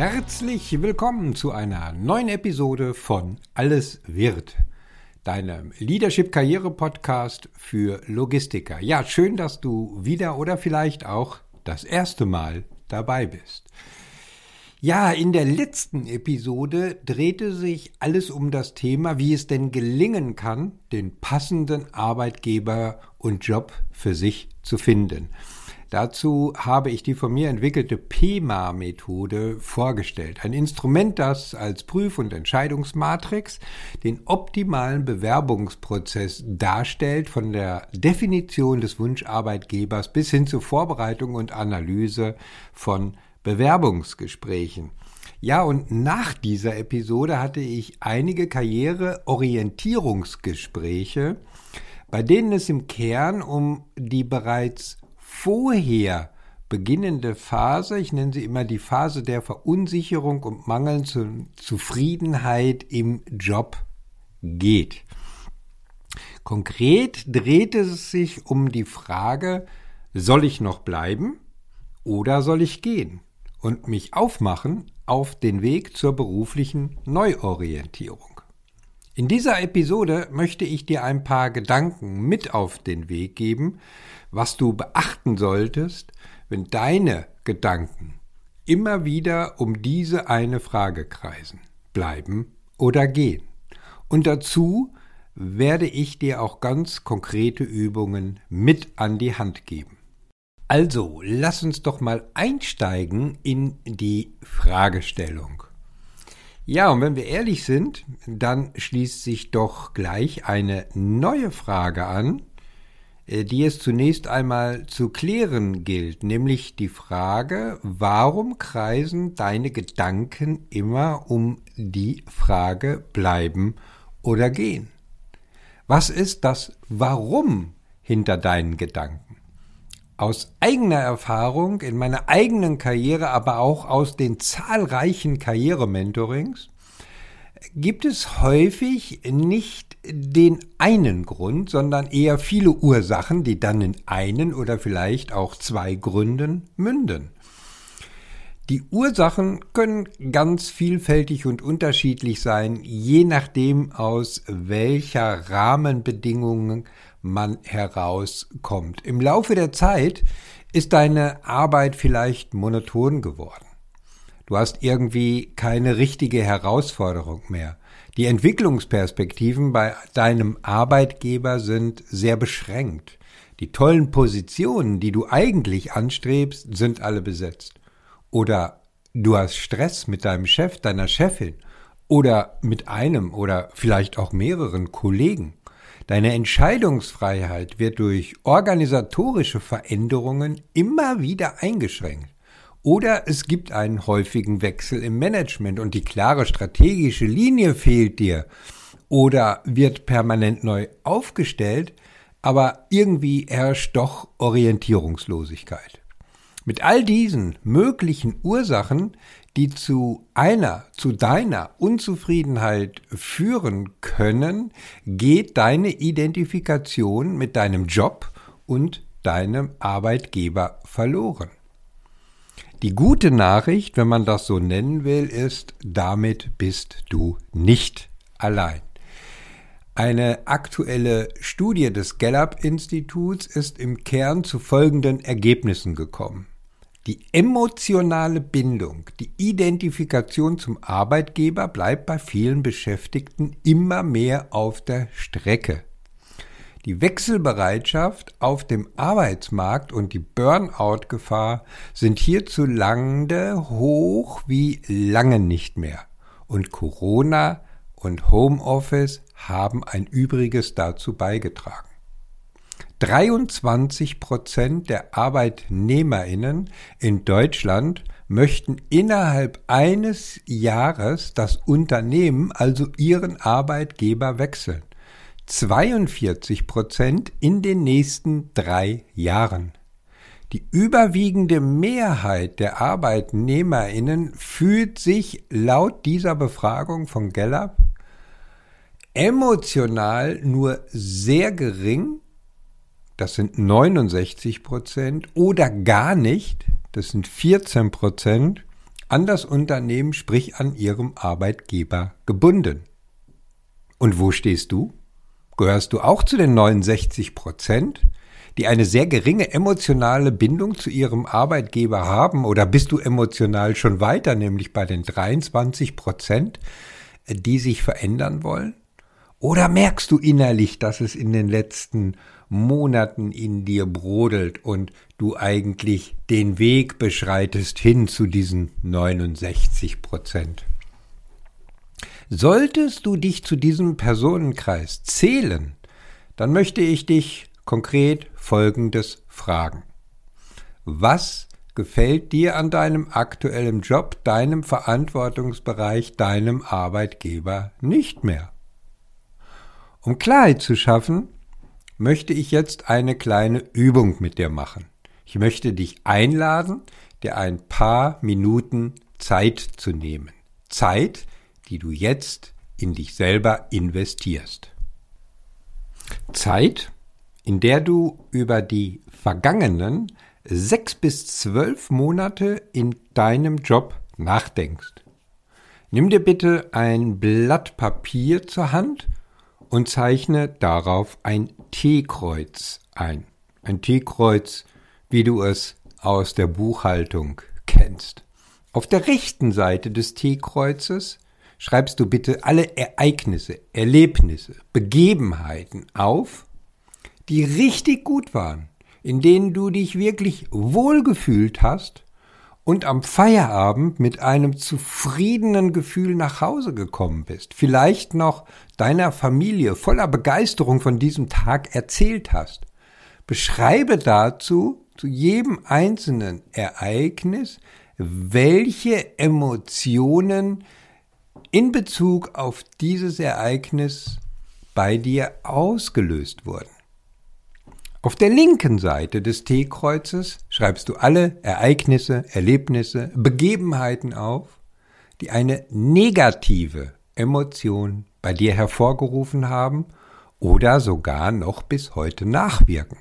Herzlich willkommen zu einer neuen Episode von Alles wird, deinem Leadership Karriere Podcast für Logistiker. Ja, schön, dass du wieder oder vielleicht auch das erste Mal dabei bist. Ja, in der letzten Episode drehte sich alles um das Thema, wie es denn gelingen kann, den passenden Arbeitgeber und Job für sich zu finden. Dazu habe ich die von mir entwickelte PEMA-Methode vorgestellt. Ein Instrument, das als Prüf- und Entscheidungsmatrix den optimalen Bewerbungsprozess darstellt, von der Definition des Wunscharbeitgebers bis hin zur Vorbereitung und Analyse von Bewerbungsgesprächen. Ja, und nach dieser Episode hatte ich einige Karriereorientierungsgespräche, bei denen es im Kern um die bereits vorher beginnende Phase, ich nenne sie immer die Phase der Verunsicherung und mangelnden Zufriedenheit im Job geht. Konkret dreht es sich um die Frage, soll ich noch bleiben oder soll ich gehen und mich aufmachen auf den Weg zur beruflichen Neuorientierung. In dieser Episode möchte ich dir ein paar Gedanken mit auf den Weg geben, was du beachten solltest, wenn deine Gedanken immer wieder um diese eine Frage kreisen. Bleiben oder gehen. Und dazu werde ich dir auch ganz konkrete Übungen mit an die Hand geben. Also, lass uns doch mal einsteigen in die Fragestellung. Ja, und wenn wir ehrlich sind, dann schließt sich doch gleich eine neue Frage an, äh, die es zunächst einmal zu klären gilt, nämlich die Frage, warum kreisen deine Gedanken immer um die Frage bleiben oder gehen? Was ist das Warum hinter deinen Gedanken? Aus eigener Erfahrung in meiner eigenen Karriere, aber auch aus den zahlreichen Karrierementorings, gibt es häufig nicht den einen Grund, sondern eher viele Ursachen, die dann in einen oder vielleicht auch zwei Gründen münden. Die Ursachen können ganz vielfältig und unterschiedlich sein, je nachdem aus welcher Rahmenbedingungen man herauskommt. Im Laufe der Zeit ist deine Arbeit vielleicht monoton geworden. Du hast irgendwie keine richtige Herausforderung mehr. Die Entwicklungsperspektiven bei deinem Arbeitgeber sind sehr beschränkt. Die tollen Positionen, die du eigentlich anstrebst, sind alle besetzt. Oder du hast Stress mit deinem Chef, deiner Chefin oder mit einem oder vielleicht auch mehreren Kollegen. Deine Entscheidungsfreiheit wird durch organisatorische Veränderungen immer wieder eingeschränkt. Oder es gibt einen häufigen Wechsel im Management und die klare strategische Linie fehlt dir. Oder wird permanent neu aufgestellt, aber irgendwie herrscht doch Orientierungslosigkeit. Mit all diesen möglichen Ursachen, die zu einer, zu deiner Unzufriedenheit führen können, geht deine Identifikation mit deinem Job und deinem Arbeitgeber verloren. Die gute Nachricht, wenn man das so nennen will, ist, damit bist du nicht allein. Eine aktuelle Studie des Gallup-Instituts ist im Kern zu folgenden Ergebnissen gekommen. Die emotionale Bindung, die Identifikation zum Arbeitgeber bleibt bei vielen Beschäftigten immer mehr auf der Strecke. Die Wechselbereitschaft auf dem Arbeitsmarkt und die Burnout-Gefahr sind hierzulande hoch wie lange nicht mehr. Und Corona und Homeoffice haben ein Übriges dazu beigetragen. 23 Prozent der ArbeitnehmerInnen in Deutschland möchten innerhalb eines Jahres das Unternehmen, also ihren Arbeitgeber, wechseln. 42 Prozent in den nächsten drei Jahren. Die überwiegende Mehrheit der Arbeitnehmerinnen fühlt sich laut dieser Befragung von Gallup emotional nur sehr gering, das sind 69 Prozent, oder gar nicht, das sind 14 Prozent, an das Unternehmen, sprich an ihrem Arbeitgeber gebunden. Und wo stehst du? Gehörst du auch zu den 69 Prozent? die eine sehr geringe emotionale Bindung zu ihrem Arbeitgeber haben? Oder bist du emotional schon weiter, nämlich bei den 23 Prozent, die sich verändern wollen? Oder merkst du innerlich, dass es in den letzten Monaten in dir brodelt und du eigentlich den Weg beschreitest hin zu diesen 69 Prozent? Solltest du dich zu diesem Personenkreis zählen, dann möchte ich dich konkret Folgendes fragen. Was gefällt dir an deinem aktuellen Job, deinem Verantwortungsbereich, deinem Arbeitgeber nicht mehr? Um Klarheit zu schaffen, möchte ich jetzt eine kleine Übung mit dir machen. Ich möchte dich einladen, dir ein paar Minuten Zeit zu nehmen. Zeit, die du jetzt in dich selber investierst. Zeit, in der du über die vergangenen sechs bis zwölf Monate in deinem Job nachdenkst. Nimm dir bitte ein Blatt Papier zur Hand und zeichne darauf ein T-Kreuz ein. Ein T-Kreuz, wie du es aus der Buchhaltung kennst. Auf der rechten Seite des T-Kreuzes schreibst du bitte alle Ereignisse, Erlebnisse, Begebenheiten auf, die richtig gut waren, in denen du dich wirklich wohlgefühlt hast und am Feierabend mit einem zufriedenen Gefühl nach Hause gekommen bist, vielleicht noch deiner Familie voller Begeisterung von diesem Tag erzählt hast. Beschreibe dazu zu jedem einzelnen Ereignis, welche Emotionen in Bezug auf dieses Ereignis bei dir ausgelöst wurden. Auf der linken Seite des T-Kreuzes schreibst du alle Ereignisse, Erlebnisse, Begebenheiten auf, die eine negative Emotion bei dir hervorgerufen haben oder sogar noch bis heute nachwirken.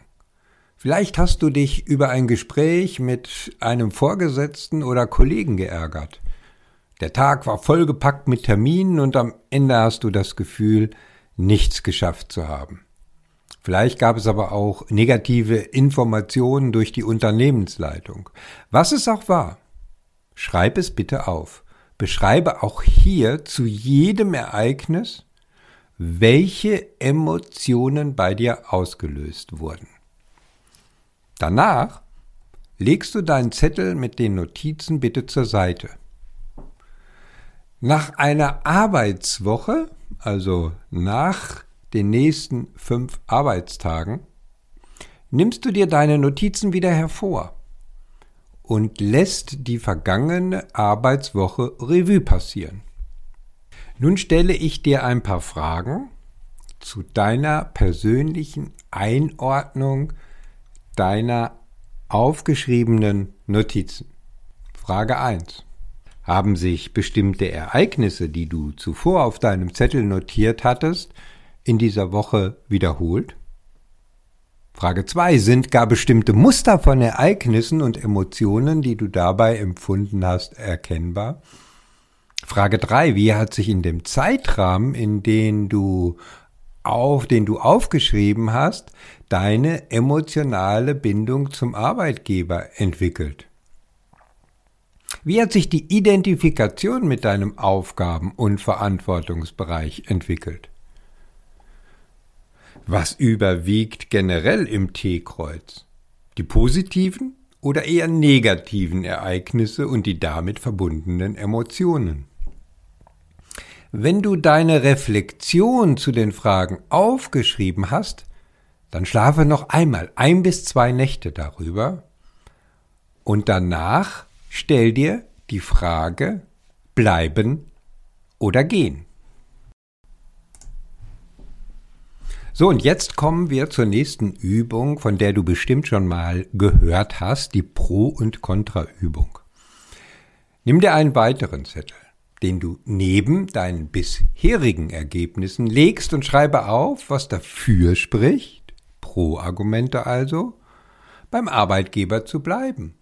Vielleicht hast du dich über ein Gespräch mit einem Vorgesetzten oder Kollegen geärgert. Der Tag war vollgepackt mit Terminen und am Ende hast du das Gefühl, nichts geschafft zu haben. Vielleicht gab es aber auch negative Informationen durch die Unternehmensleitung. Was es auch war, schreib es bitte auf. Beschreibe auch hier zu jedem Ereignis, welche Emotionen bei dir ausgelöst wurden. Danach legst du deinen Zettel mit den Notizen bitte zur Seite. Nach einer Arbeitswoche, also nach den nächsten fünf Arbeitstagen, nimmst du dir deine Notizen wieder hervor und lässt die vergangene Arbeitswoche Revue passieren. Nun stelle ich dir ein paar Fragen zu deiner persönlichen Einordnung deiner aufgeschriebenen Notizen. Frage 1. Haben sich bestimmte Ereignisse, die du zuvor auf deinem Zettel notiert hattest, in dieser Woche wiederholt? Frage 2. Sind gar bestimmte Muster von Ereignissen und Emotionen, die du dabei empfunden hast, erkennbar? Frage 3. Wie hat sich in dem Zeitrahmen, in den du auf, den du aufgeschrieben hast, deine emotionale Bindung zum Arbeitgeber entwickelt? Wie hat sich die Identifikation mit deinem Aufgaben- und Verantwortungsbereich entwickelt? Was überwiegt generell im T-Kreuz? Die positiven oder eher negativen Ereignisse und die damit verbundenen Emotionen? Wenn du deine Reflexion zu den Fragen aufgeschrieben hast, dann schlafe noch einmal ein bis zwei Nächte darüber und danach stell dir die Frage bleiben oder gehen. So, und jetzt kommen wir zur nächsten Übung, von der du bestimmt schon mal gehört hast, die Pro- und Kontraübung. Nimm dir einen weiteren Zettel, den du neben deinen bisherigen Ergebnissen legst und schreibe auf, was dafür spricht, Pro-Argumente also, beim Arbeitgeber zu bleiben.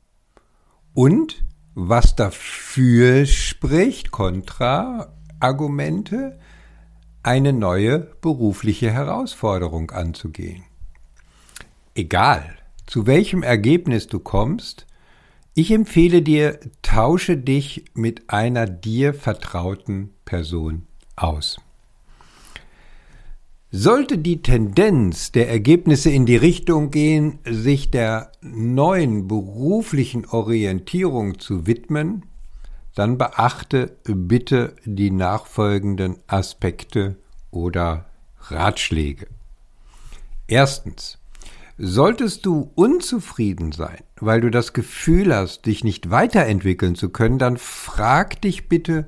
Und was dafür spricht, Kontra-Argumente, eine neue berufliche Herausforderung anzugehen. Egal, zu welchem Ergebnis du kommst, ich empfehle dir, tausche dich mit einer dir vertrauten Person aus. Sollte die Tendenz der Ergebnisse in die Richtung gehen, sich der neuen beruflichen Orientierung zu widmen, dann beachte bitte die nachfolgenden Aspekte oder Ratschläge. Erstens. Solltest du unzufrieden sein, weil du das Gefühl hast, dich nicht weiterentwickeln zu können, dann frag dich bitte,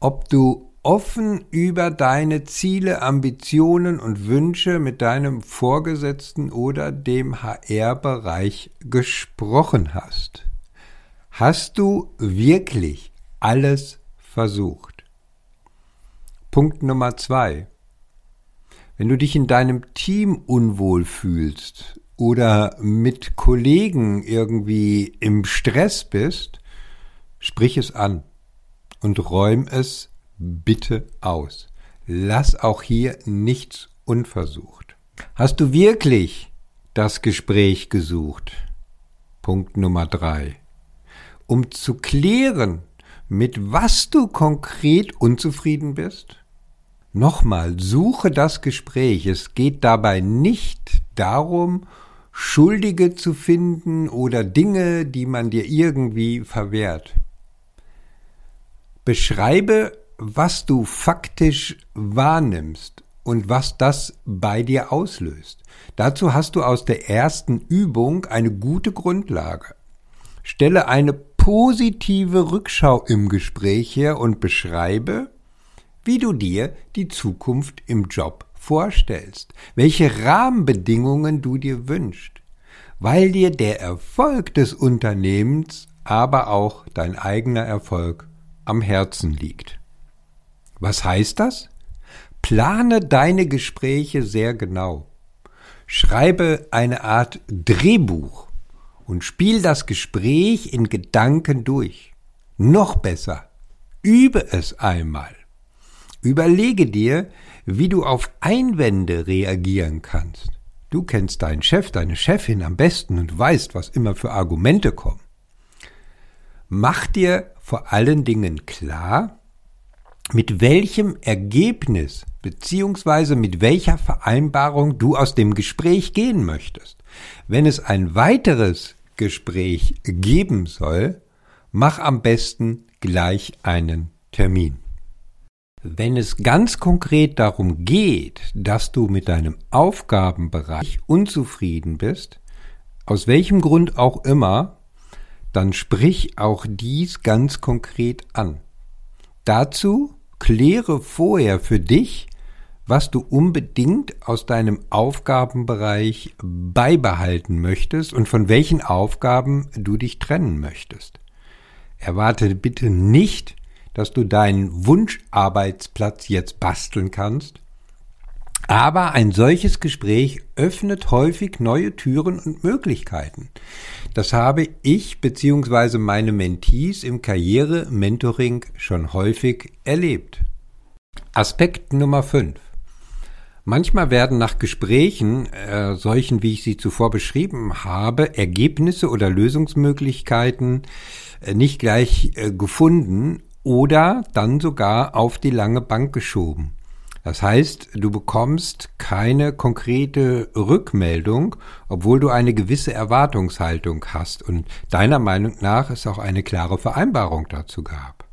ob du offen über deine Ziele, Ambitionen und Wünsche mit deinem Vorgesetzten oder dem HR-Bereich gesprochen hast. Hast du wirklich alles versucht. Punkt Nummer zwei. Wenn du dich in deinem Team unwohl fühlst oder mit Kollegen irgendwie im Stress bist, sprich es an und räum es bitte aus. Lass auch hier nichts unversucht. Hast du wirklich das Gespräch gesucht? Punkt Nummer drei. Um zu klären, mit was du konkret unzufrieden bist? Nochmal, suche das Gespräch. Es geht dabei nicht darum, Schuldige zu finden oder Dinge, die man dir irgendwie verwehrt. Beschreibe, was du faktisch wahrnimmst und was das bei dir auslöst. Dazu hast du aus der ersten Übung eine gute Grundlage. Stelle eine positive Rückschau im Gespräch her und beschreibe, wie du dir die Zukunft im Job vorstellst, welche Rahmenbedingungen du dir wünschst, weil dir der Erfolg des Unternehmens, aber auch dein eigener Erfolg am Herzen liegt. Was heißt das? Plane deine Gespräche sehr genau. Schreibe eine Art Drehbuch und spiel das Gespräch in Gedanken durch. Noch besser, übe es einmal. Überlege dir, wie du auf Einwände reagieren kannst. Du kennst deinen Chef, deine Chefin am besten und weißt, was immer für Argumente kommen. Mach dir vor allen Dingen klar, mit welchem Ergebnis beziehungsweise mit welcher Vereinbarung du aus dem Gespräch gehen möchtest. Wenn es ein weiteres Gespräch geben soll, mach am besten gleich einen Termin. Wenn es ganz konkret darum geht, dass du mit deinem Aufgabenbereich unzufrieden bist, aus welchem Grund auch immer, dann sprich auch dies ganz konkret an. Dazu kläre vorher für dich, was du unbedingt aus deinem Aufgabenbereich beibehalten möchtest und von welchen Aufgaben du dich trennen möchtest. Erwarte bitte nicht, dass du deinen Wunscharbeitsplatz jetzt basteln kannst, aber ein solches Gespräch öffnet häufig neue Türen und Möglichkeiten. Das habe ich bzw. meine Mentees im Karriere-Mentoring schon häufig erlebt. Aspekt Nummer 5. Manchmal werden nach Gesprächen, äh, solchen wie ich sie zuvor beschrieben habe, Ergebnisse oder Lösungsmöglichkeiten äh, nicht gleich äh, gefunden oder dann sogar auf die lange Bank geschoben. Das heißt, du bekommst keine konkrete Rückmeldung, obwohl du eine gewisse Erwartungshaltung hast und deiner Meinung nach es auch eine klare Vereinbarung dazu gab.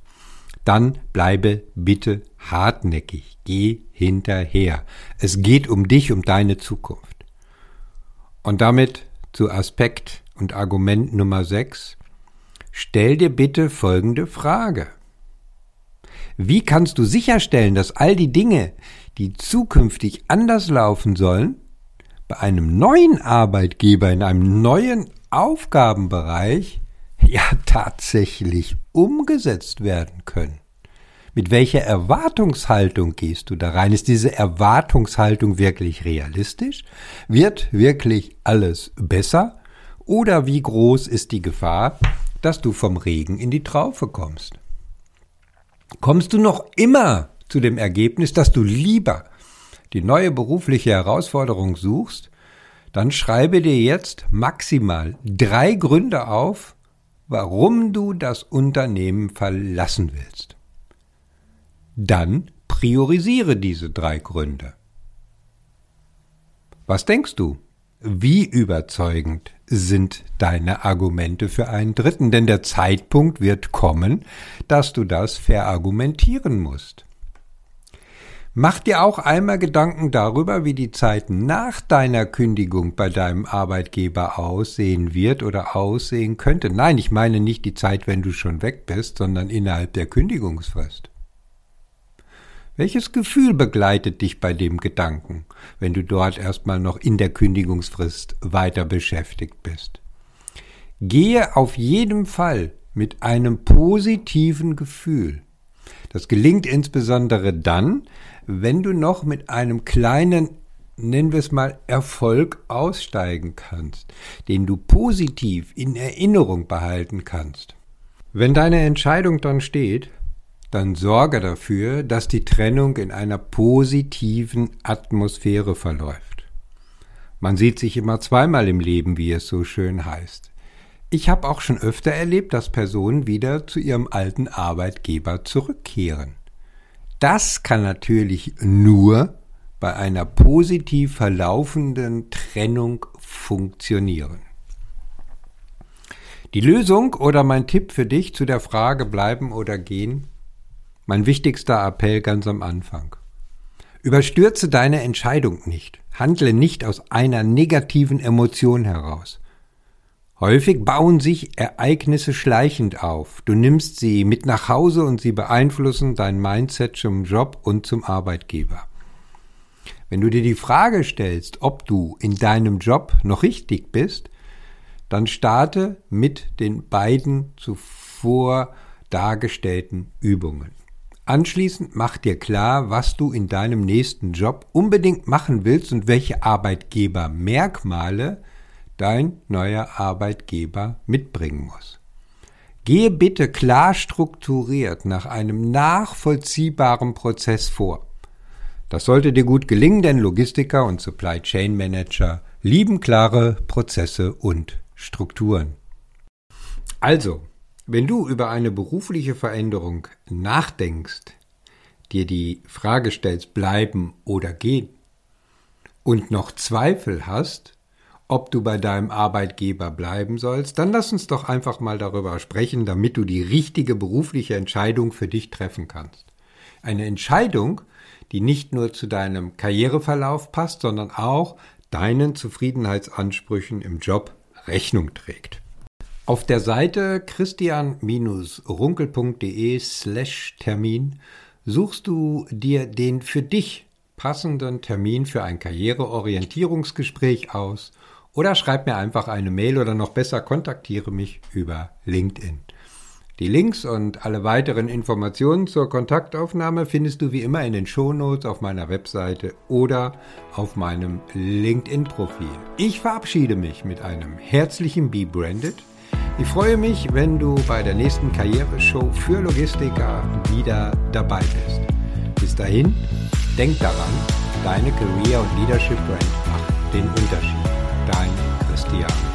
Dann bleibe bitte hartnäckig, geh hinterher. Es geht um dich, um deine Zukunft. Und damit zu Aspekt und Argument Nummer 6. stell dir bitte folgende Frage. Wie kannst du sicherstellen, dass all die Dinge, die zukünftig anders laufen sollen, bei einem neuen Arbeitgeber in einem neuen Aufgabenbereich ja tatsächlich umgesetzt werden können? Mit welcher Erwartungshaltung gehst du da rein? Ist diese Erwartungshaltung wirklich realistisch? Wird wirklich alles besser? Oder wie groß ist die Gefahr, dass du vom Regen in die Traufe kommst? Kommst du noch immer zu dem Ergebnis, dass du lieber die neue berufliche Herausforderung suchst, dann schreibe dir jetzt maximal drei Gründe auf, warum du das Unternehmen verlassen willst. Dann priorisiere diese drei Gründe. Was denkst du? Wie überzeugend sind deine Argumente für einen Dritten? Denn der Zeitpunkt wird kommen, dass du das verargumentieren musst. Mach dir auch einmal Gedanken darüber, wie die Zeit nach deiner Kündigung bei deinem Arbeitgeber aussehen wird oder aussehen könnte. Nein, ich meine nicht die Zeit, wenn du schon weg bist, sondern innerhalb der Kündigungsfrist. Welches Gefühl begleitet dich bei dem Gedanken, wenn du dort erstmal noch in der Kündigungsfrist weiter beschäftigt bist? Gehe auf jeden Fall mit einem positiven Gefühl. Das gelingt insbesondere dann, wenn du noch mit einem kleinen, nennen wir es mal, Erfolg aussteigen kannst, den du positiv in Erinnerung behalten kannst. Wenn deine Entscheidung dann steht, dann sorge dafür, dass die Trennung in einer positiven Atmosphäre verläuft. Man sieht sich immer zweimal im Leben, wie es so schön heißt. Ich habe auch schon öfter erlebt, dass Personen wieder zu ihrem alten Arbeitgeber zurückkehren. Das kann natürlich nur bei einer positiv verlaufenden Trennung funktionieren. Die Lösung oder mein Tipp für dich zu der Frage bleiben oder gehen mein wichtigster Appell ganz am Anfang. Überstürze deine Entscheidung nicht. Handle nicht aus einer negativen Emotion heraus. Häufig bauen sich Ereignisse schleichend auf. Du nimmst sie mit nach Hause und sie beeinflussen dein Mindset zum Job und zum Arbeitgeber. Wenn du dir die Frage stellst, ob du in deinem Job noch richtig bist, dann starte mit den beiden zuvor dargestellten Übungen. Anschließend mach dir klar, was du in deinem nächsten Job unbedingt machen willst und welche Arbeitgebermerkmale dein neuer Arbeitgeber mitbringen muss. Gehe bitte klar strukturiert nach einem nachvollziehbaren Prozess vor. Das sollte dir gut gelingen, denn Logistiker und Supply Chain Manager lieben klare Prozesse und Strukturen. Also, wenn du über eine berufliche Veränderung nachdenkst, dir die Frage stellst, bleiben oder gehen, und noch Zweifel hast, ob du bei deinem Arbeitgeber bleiben sollst, dann lass uns doch einfach mal darüber sprechen, damit du die richtige berufliche Entscheidung für dich treffen kannst. Eine Entscheidung, die nicht nur zu deinem Karriereverlauf passt, sondern auch deinen Zufriedenheitsansprüchen im Job Rechnung trägt. Auf der Seite christian-runkel.de slash Termin suchst du dir den für dich passenden Termin für ein Karriereorientierungsgespräch aus oder schreib mir einfach eine Mail oder noch besser kontaktiere mich über LinkedIn. Die Links und alle weiteren Informationen zur Kontaktaufnahme findest du wie immer in den Shownotes auf meiner Webseite oder auf meinem LinkedIn-Profil. Ich verabschiede mich mit einem herzlichen Be Branded ich freue mich, wenn du bei der nächsten Karriereshow für Logistiker wieder dabei bist. Bis dahin, denk daran, deine Career- und Leadership Brand macht den Unterschied. Dein Christian.